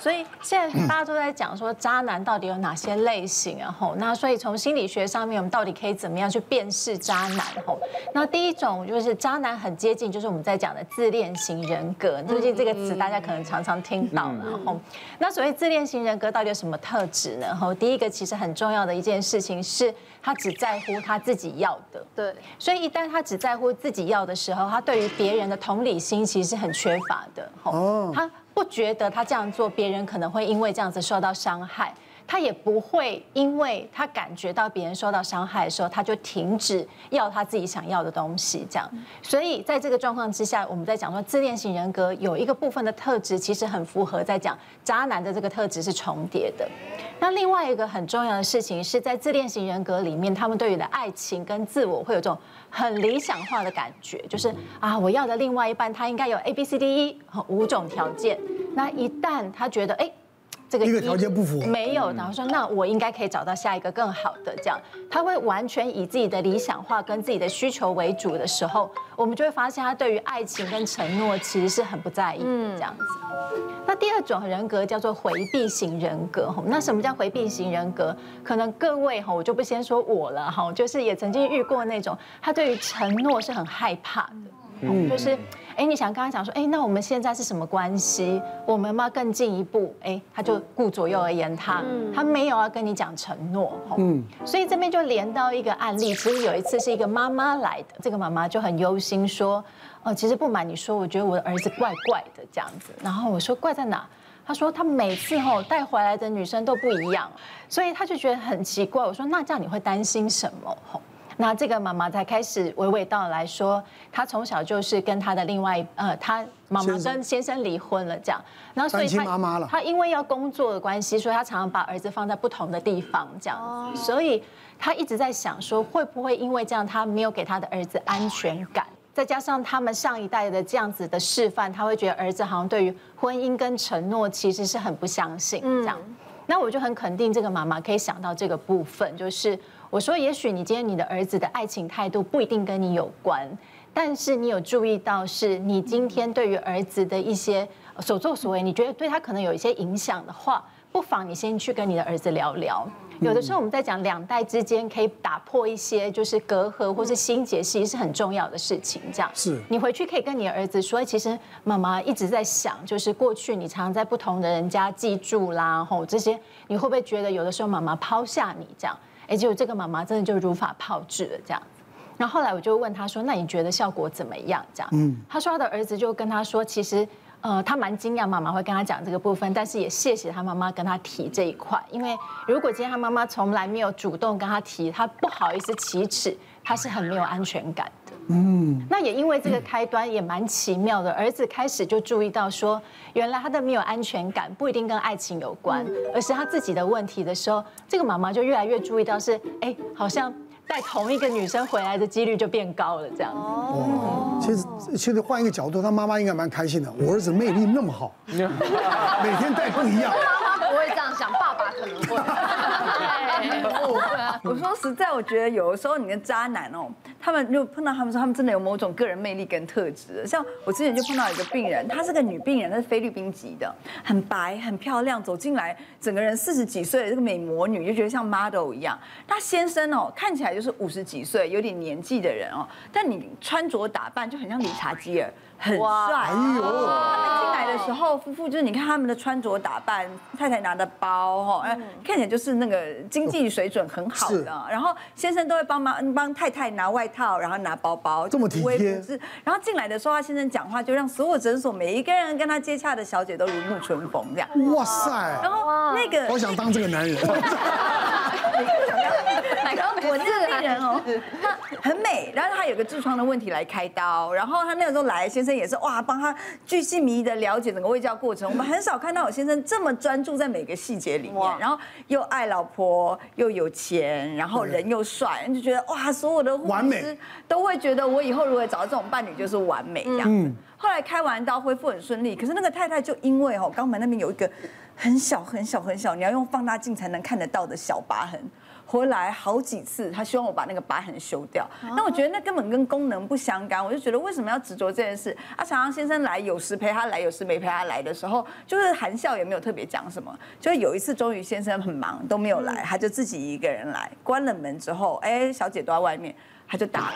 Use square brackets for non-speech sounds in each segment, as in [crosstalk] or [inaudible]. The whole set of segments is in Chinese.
所以现在大家都在讲说，渣男到底有哪些类型啊？吼，那所以从心理学上面，我们到底可以怎么样去辨识渣男？吼，那第一种就是渣男很接近，就是我们在讲的自恋型人格。最近这个词大家可能常常听到了。吼，那所谓自恋型人格到底有什么特质呢？吼，第一个其实很重要的一件事情是，他只在乎他自己要的。对，所以一旦他只在乎自己要的时候，他对于别人的同理心其实是很缺乏的。吼，他。不觉得他这样做，别人可能会因为这样子受到伤害，他也不会因为他感觉到别人受到伤害的时候，他就停止要他自己想要的东西。这样，所以在这个状况之下，我们在讲说自恋型人格有一个部分的特质，其实很符合在讲渣男的这个特质是重叠的。那另外一个很重要的事情是在自恋型人格里面，他们对于的爱情跟自我会有这种。很理想化的感觉，就是啊，我要的另外一半他应该有 A B C D E 五种条件。那一旦他觉得哎，这个一个条件不符，没有，然后说那我应该可以找到下一个更好的，这样他会完全以自己的理想化跟自己的需求为主的时候，我们就会发现他对于爱情跟承诺其实是很不在意的这样子。那第二种人格叫做回避型人格，那什么叫回避型人格？可能各位哈，我就不先说我了哈，就是也曾经遇过那种，他对于承诺是很害怕的，嗯，就是哎，你想跟他讲说，哎，那我们现在是什么关系？我们要更进一步，哎，他就顾左右而言他，他没有要跟你讲承诺，嗯，所以这边就连到一个案例，其实有一次是一个妈妈来的，这个妈妈就很忧心说。哦，其实不瞒你说，我觉得我的儿子怪怪的这样子。然后我说怪在哪？他说他每次吼带回来的女生都不一样，所以他就觉得很奇怪。我说那这样你会担心什么？吼，那这个妈妈才开始娓娓道来说，她从小就是跟她的另外呃，她妈妈跟先生离婚了这样。然后所以她妈妈了，她因为要工作的关系，所以她常常把儿子放在不同的地方这样。所以她一直在想说，会不会因为这样，她没有给她的儿子安全感？再加上他们上一代的这样子的示范，他会觉得儿子好像对于婚姻跟承诺其实是很不相信这样。那我就很肯定这个妈妈可以想到这个部分，就是我说，也许你今天你的儿子的爱情态度不一定跟你有关，但是你有注意到是你今天对于儿子的一些所作所为，你觉得对他可能有一些影响的话，不妨你先去跟你的儿子聊聊。有的时候我们在讲两代之间可以打破一些就是隔阂或是心结，其实是很重要的事情。这样是你回去可以跟你儿子说，其实妈妈一直在想，就是过去你常常在不同的人家记住啦，吼这些，你会不会觉得有的时候妈妈抛下你这样？哎，结果这个妈妈真的就如法炮制了这样。然后后来我就问他说，那你觉得效果怎么样？这样，嗯，他说他的儿子就跟他说，其实。呃，他蛮惊讶妈妈会跟他讲这个部分，但是也谢谢他妈妈跟他提这一块，因为如果今天他妈妈从来没有主动跟他提，他不好意思启齿，他是很没有安全感的。嗯，那也因为这个开端也蛮奇妙的，儿子开始就注意到说，原来他的没有安全感不一定跟爱情有关，而是他自己的问题的时候，这个妈妈就越来越注意到是，哎，好像。带同一个女生回来的几率就变高了，这样子。哦，其实其实换一个角度，他妈妈应该蛮开心的。我儿子魅力那么好，[laughs] 每天带不一样。妈妈不会这样想，爸爸可能会。[laughs] 我说实在，我觉得有的时候你跟渣男哦。他们就碰到他们说，他们真的有某种个人魅力跟特质。像我之前就碰到一个病人，她是个女病人，她是菲律宾籍的，很白很漂亮，走进来整个人四十几岁的这个美魔女，就觉得像 model 一样。她先生哦，看起来就是五十几岁，有点年纪的人哦，但你穿着打扮就很像理查基尔。很帅，哎呦！他们进来的时候，夫妇就是你看他们的穿着打扮，太太拿的包哈，看起来就是那个经济水准很好的。然后先生都会帮忙帮太太拿外套，然后拿包包，这么体贴。然后进来的时候，他先生讲话就让所有诊所每一个人跟他接洽的小姐都如沐春风这样。哇塞！然后那个，我想当这个男人。[laughs] 我这个病人哦，他 [laughs] 很美，然后他有个痔疮的问题来开刀，然后他那个时候来，先生也是哇，帮他巨细靡遗的了解整个喂教过程。我们很少看到我先生这么专注在每个细节里面，然后又爱老婆，又有钱，然后人又帅，就觉得哇，所有的护士都会觉得我以后如果找到这种伴侣就是完美这样。子。后来开完刀恢复很顺利，可是那个太太就因为哦肛门那边有一个很小很小很小，你要用放大镜才能看得到的小疤痕。回来好几次，他希望我把那个疤痕修掉。那我觉得那根本跟功能不相干，我就觉得为什么要执着这件事？啊，常常先生来，有时陪他来，有时没陪他来的时候，就是含笑也没有特别讲什么。就有一次，终于先生很忙都没有来，他就自己一个人来，关了门之后，哎，小姐都在外面，他就大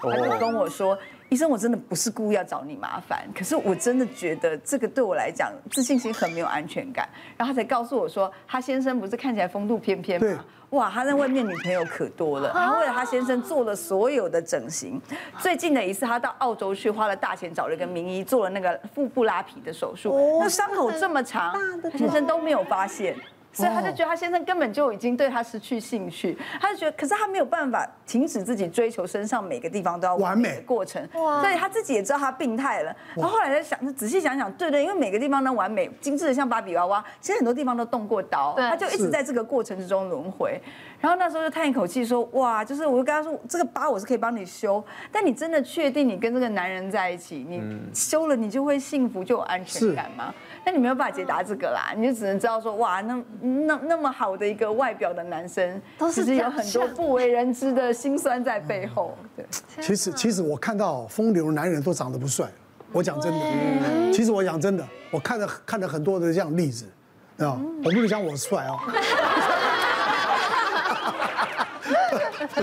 哭，他就跟我说。医生，我真的不是故意要找你麻烦，可是我真的觉得这个对我来讲自信心很没有安全感。然后他才告诉我说，他先生不是看起来风度翩翩吗？哇，他在外面女朋友可多了。他为了他先生做了所有的整形。最近的一次，他到澳洲去，花了大钱找了一个名医做了那个腹部拉皮的手术。那伤口这么长，他先生都没有发现。所以他就觉得他先生根本就已经对他失去兴趣，他就觉得，可是他没有办法停止自己追求身上每个地方都要完美的过程，所以他自己也知道他病态了。然后后来在想，仔细想想，对对，因为每个地方都完美、精致的像芭比娃娃，其实很多地方都动过刀，他就一直在这个过程之中轮回。然后那时候就叹一口气说，哇，就是我就跟他说，这个疤我是可以帮你修，但你真的确定你跟这个男人在一起，你修了你就会幸福就有安全感吗？那你没有办法解答这个啦，你就只能知道说，哇，那那那么好的一个外表的男生，其实有很多不为人知的辛酸在背后。对，其实其实我看到风流男人都长得不帅，我讲真的，其实我讲真的，我看了看了很多的这样例子，啊，我不是讲我帅啊，[laughs]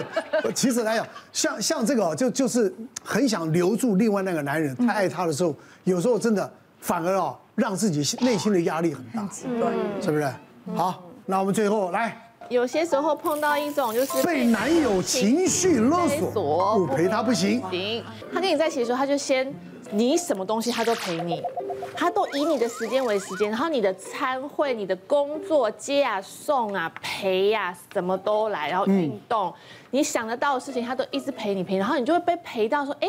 [laughs] 其实来讲，像像这个就就是很想留住另外那个男人，太爱他的时候，有时候真的反而哦。让自己内心的压力很大，对，是不是？好，那我们最后来，有些时候碰到一种就是被男友情绪勒索，不陪他不行。行，他跟你在一起的时候，他就先你什么东西他都陪你，他都以你的时间为时间，然后你的餐会、你的工作接啊、送啊、陪呀，什么都来，然后运动。你想得到的事情，他都一直陪你陪，然后你就会被陪到说，哎，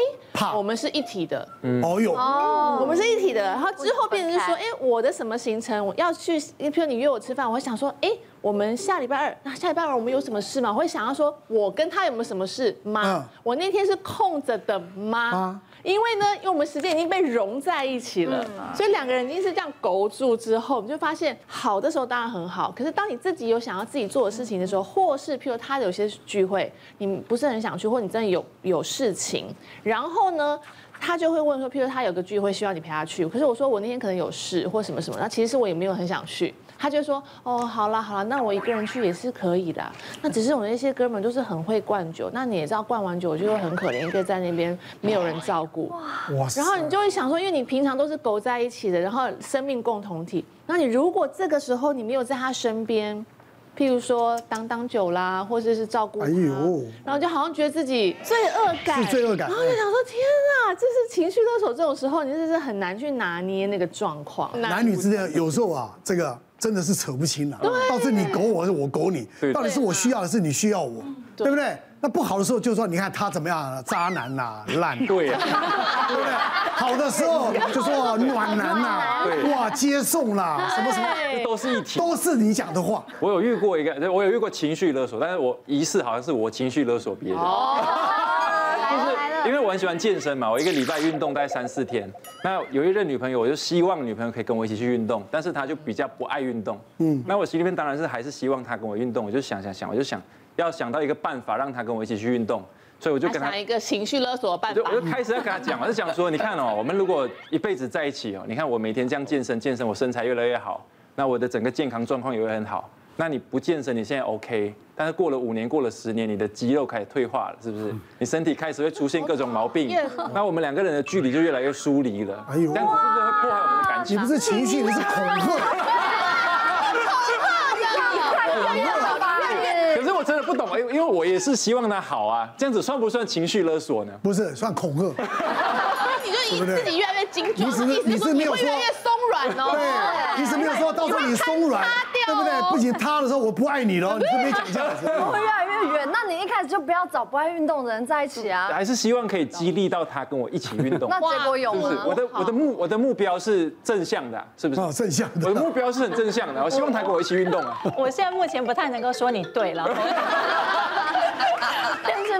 我们是一体的，哦哟，哦，我们是一体的，然后之后变成是说，哎，我的什么行程我要去，譬如你约我吃饭，我会想说，哎，我们下礼拜二，那下礼拜二我们有什么事吗？我会想要说，我跟他有没有什么事吗？我那天是空着的吗？因为呢，因为我们时间已经被融在一起了，所以两个人已经是这样勾住之后，你就发现好的时候当然很好，可是当你自己有想要自己做的事情的时候，或是譬如他有些聚会，你不是很想去，或你真的有有事情，然后呢，他就会问说，譬如他有个聚会需要你陪他去，可是我说我那天可能有事或什么什么，那其实是我也没有很想去。他就说：“哦，好了好了，那我一个人去也是可以的。那只是我那些哥们都是很会灌酒，那你也知道，灌完酒就会很可怜，一个在那边没有人照顾。哇塞！然后你就会想说，因为你平常都是狗在一起的，然后生命共同体，那你如果这个时候你没有在他身边，譬如说当当酒啦，或者是照顾，哎呦，然后就好像觉得自己罪恶感，是罪恶感。然后就想说，天啊，这是情绪勒索。这种时候，你真的是很难去拿捏那个状况。男女之间有时候啊，这个。”真的是扯不清了，到底是你狗我，还是我狗你，到底是我需要的是你需要我，对不对？那不好的时候就说，你看他怎么样，渣男呐，烂，对啊，对不对？好的时候就说暖男呐，哇，接送啦，什么什么，都是一体，都是你讲的话。我有遇过一个，我有遇过情绪勒索，但是我疑似好像是我情绪勒索别人。因为我很喜欢健身嘛，我一个礼拜运动大概三四天。那有一任女朋友，我就希望女朋友可以跟我一起去运动，但是她就比较不爱运动。嗯，那我心里面当然是还是希望她跟我运动。我就想想想，我就想要想到一个办法让他跟我一起去运动，所以我就跟她想一个情绪勒索的办法。我就开始要跟他讲，我就想说，你看哦，我们如果一辈子在一起哦，你看我每天这样健身健身，我身材越来越好，那我的整个健康状况也会很好。那你不健身，你现在 OK，但是过了五年，过了十年，你的肌肉开始退化了，是不是？你身体开始会出现各种毛病，那我们两个人的距离就越来越疏离了。哎呦，这样子是不是会破坏我们的感情？你不是情绪，你是恐吓。可是我真的不懂，因为因为我也是希望他好啊，这样子算不算情绪勒索呢？不是，算恐吓。[laughs] 你就以自己越来越精准，你是你是没有说。对，意思没有说到时候你松软，对不对？不仅塌的时候我不爱你了，你是没讲这样子。会越来越远，那你一开始就不要找不爱运动的人在一起啊。还是希望可以激励到他跟我一起运动。那结果有吗？我的我的目我的目标是正向的，是不是？哦正向的。我的目标是很正向的，我希望他跟我一起运动啊。我现在目前不太能够说你对了。[laughs] [laughs] [laughs] 但是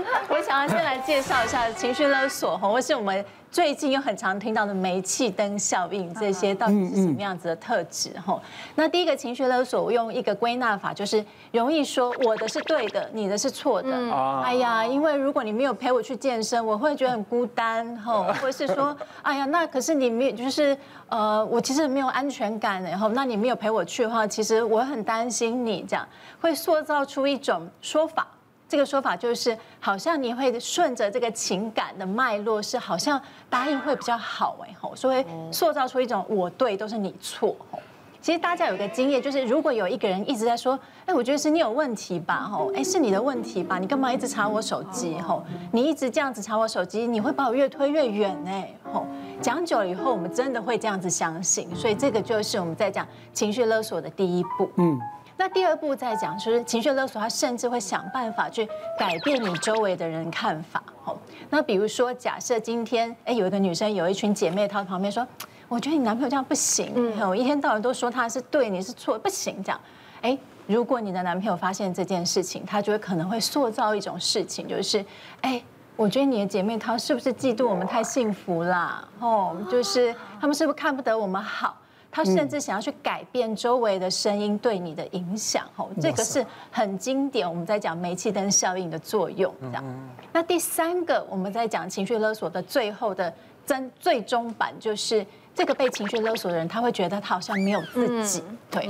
先来介绍一下情绪勒索，[laughs] 或是我们最近又很常听到的煤气灯效应，这些到底是什么样子的特质？哈，那第一个情绪勒索，我用一个归纳法，就是容易说我的是对的，你的是错的。哎呀，因为如果你没有陪我去健身，我会觉得很孤单，哈，[laughs] 或是说，哎呀，那可是你没有，就是呃，我其实没有安全感，然后那你没有陪我去的话，其实我很担心你，这样会塑造出一种说法。这个说法就是，好像你会顺着这个情感的脉络，是好像答应会比较好哎吼，所以塑造出一种我对都是你错吼。其实大家有个经验，就是如果有一个人一直在说，哎，我觉得是你有问题吧吼，哎，是你的问题吧，你干嘛一直查我手机吼？你一直这样子查我手机，你会把我越推越远哎吼。讲久了以后，我们真的会这样子相信，所以这个就是我们在讲情绪勒索的第一步。嗯。那第二步再讲，就是情绪勒索，他甚至会想办法去改变你周围的人看法。哦，那比如说，假设今天，哎，有一个女生，有一群姐妹，她旁边说，我觉得你男朋友这样不行，嗯，我一天到晚都说他是对，你是错，不行这样。哎，如果你的男朋友发现这件事情，他就会可能会塑造一种事情，就是，哎，我觉得你的姐妹她是不是嫉妒我们太幸福啦？哦，就是他们是不是看不得我们好？他甚至想要去改变周围的声音对你的影响，吼，这个是很经典。我们在讲煤气灯效应的作用，这样。那第三个，我们在讲情绪勒索的最后的真最终版，就是这个被情绪勒索的人，他会觉得他好像没有自己，对，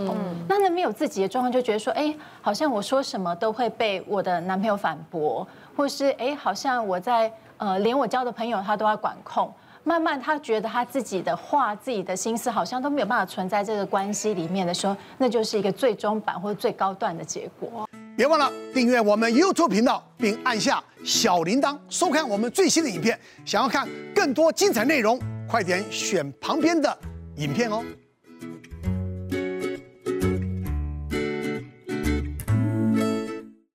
那那没有自己的状况，就觉得说，哎，好像我说什么都会被我的男朋友反驳，或是哎，好像我在呃，连我交的朋友他都要管控。慢慢，他觉得他自己的话、自己的心思好像都没有办法存在这个关系里面的时候，那就是一个最终版或者最高段的结果。别忘了订阅我们 YouTube 频道，并按下小铃铛，收看我们最新的影片。想要看更多精彩内容，快点选旁边的影片哦。